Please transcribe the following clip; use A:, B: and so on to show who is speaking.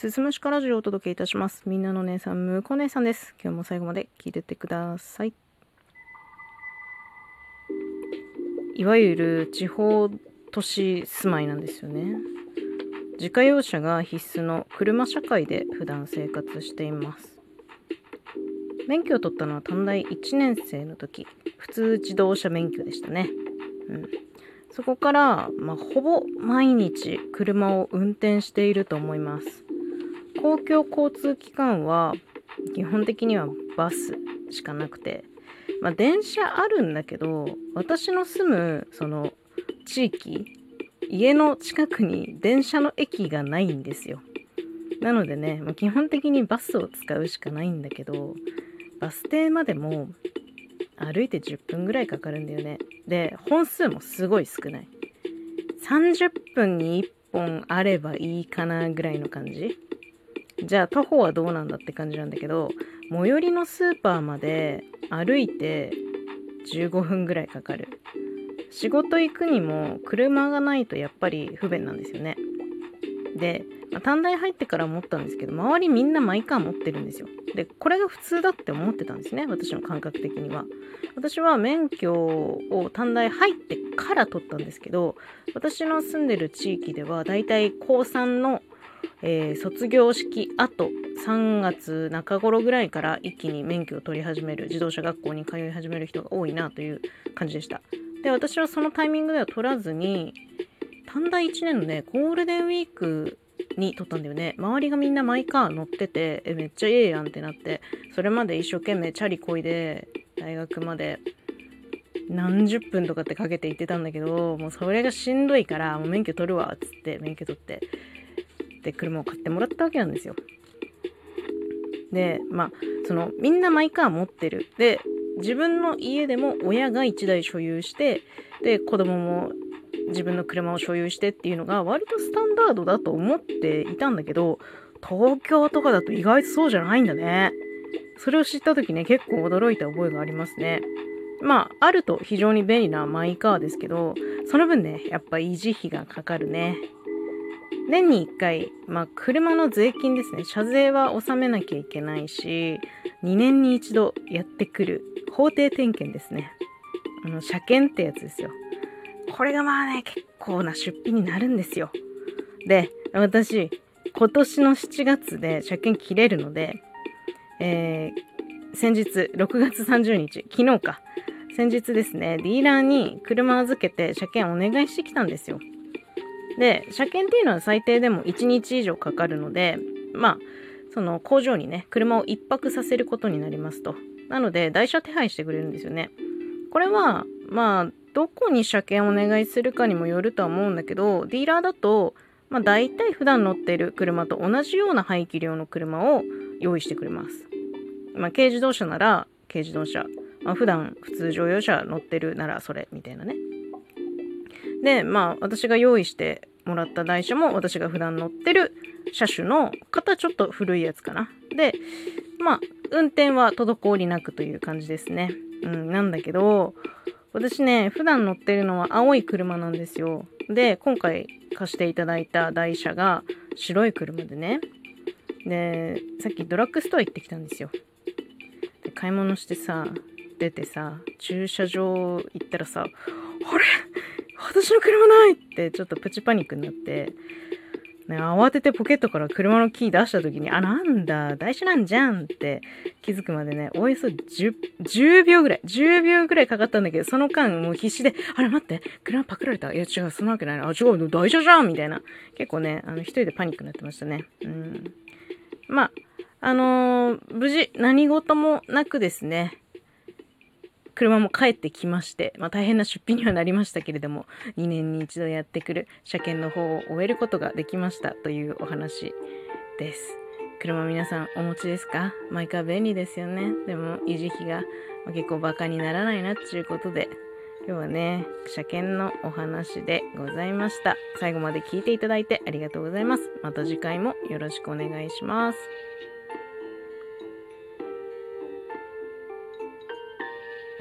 A: すすむしかラジオをお届けいたします。みんなの姉さん、むこ姉さんです。今日も最後まで聞いてってください。いわゆる地方都市住まいなんですよね。自家用車が必須の車社会で普段生活しています。免許を取ったのは短大1年生の時、普通自動車免許でしたね。うん。そこから、まあ、ほぼ毎日車を運転していると思います。公共交通機関は基本的にはバスしかなくて、まあ、電車あるんだけど、私の住むその地域、家の近くに電車の駅がないんですよ。なのでね、まあ基本的にバスを使うしかないんだけど、バス停までも歩いて10分ぐらいかかるんだよね。で、本数もすごい少ない。30分に1本あればいいかなぐらいの感じ。じゃあ徒歩はどうなんだって感じなんだけど、最寄りのスーパーまで歩いて15分ぐらいかかる。仕事行くにも車がないとやっぱり不便なんですよね。で、まあ短大入ってから思ったんですけど、周りみんなマイカー持ってるんですよ。で、これが普通だって思ってたんですね、私の感覚的には。私は免許を短大入ってから取ったんですけど、私の住んでる地域ではだいたい高3の、えー卒業式後3月中頃ぐらいから一気に免許を取り始める自動車学校に通い始める人が多いなという感じでした。で、私はそのタイミングでは取らずに、短大1年のね、ゴールデンウィークに撮ったんだよね。周りがみんなマイカー乗ってて、え、めっちゃええやんってなって、それまで一生懸命チャリこいで、大学まで何十分とかってかけて行ってたんだけど、もうそれがしんどいから、もう免許取るわ、っつって免許取って、で、車を買ってもらったわけなんですよ。で、まあ、その、みんなマイカー持ってる。で、自分の家でも親が1台所有して、で、子供も自分の車を所有してっていうのが割とスタンダードだと思っていたんだけど、東京とかだと意外とそうじゃないんだね。それを知った時ね、結構驚いた覚えがありますね。まあ、あると非常に便利なマイカーですけど、その分ね、やっぱ維持費がかかるね。年に1回、まあ、車の税金ですね。車税は納めなきゃいけないし、2年に一度やってくる法定点検ですね。あの、車検ってやつですよ。これがまあね、結構な出費になるんですよ。で、私、今年の7月で車検切れるので、えー、先日、6月30日、昨日か。先日ですね、ディーラーに車預けて車検お願いしてきたんですよ。で、車検っていうのは最低でも1日以上かかるので、まあ、その工場にね、車を一泊させることになりますと。なので、台車手配してくれるんですよね。これは、まあ、どこに車検お願いするかにもよるとは思うんだけど、ディーラーだと、まあ、大体普段乗ってる車と同じような排気量の車を用意してくれます。まあ、軽自動車なら軽自動車。まあ、普段普通乗用車乗ってるならそれみたいなね。で、まあ、私が用意してもらった台車も私が普段乗ってる車種の型ちょっと古いやつかな。で、まあ、運転は滞りなくという感じですね。うん、なんだけど、私ね、普段乗ってるのは青い車なんですよ。で、今回貸していただいた台車が白い車でね。で、さっきドラッグストア行ってきたんですよ。で、買い物してさ、出てさ、駐車場行ったらさ、あれ？私の車ないってちょっとプチパニックになって、ね、慌ててポケットから車のキー出した時に、あ、なんだ、台車なんじゃんって気づくまでね、およそ 10, 10秒ぐらい、10秒ぐらいかかったんだけど、その間もう必死で、あれ待って、車パクられた？いや違う、そんなわけないな。あ、違う、台車じゃんみたいな。結構ね、あの、一人でパニックになってましたね。うん。まあ、あのー無事何事もなくですね、車も帰ってきまして、まあ大変な出費にはなりましたけれども、2年に一度やってくる車検の方を終えることができましたというお話です。車皆さんお持ちですか？毎回便利ですよね。でも維持費がま結構バカにならないなっていうことで、今日はね、車検のお話でございました。最後まで聞いていただいてありがとうございます。また次回もよろしくお願いします。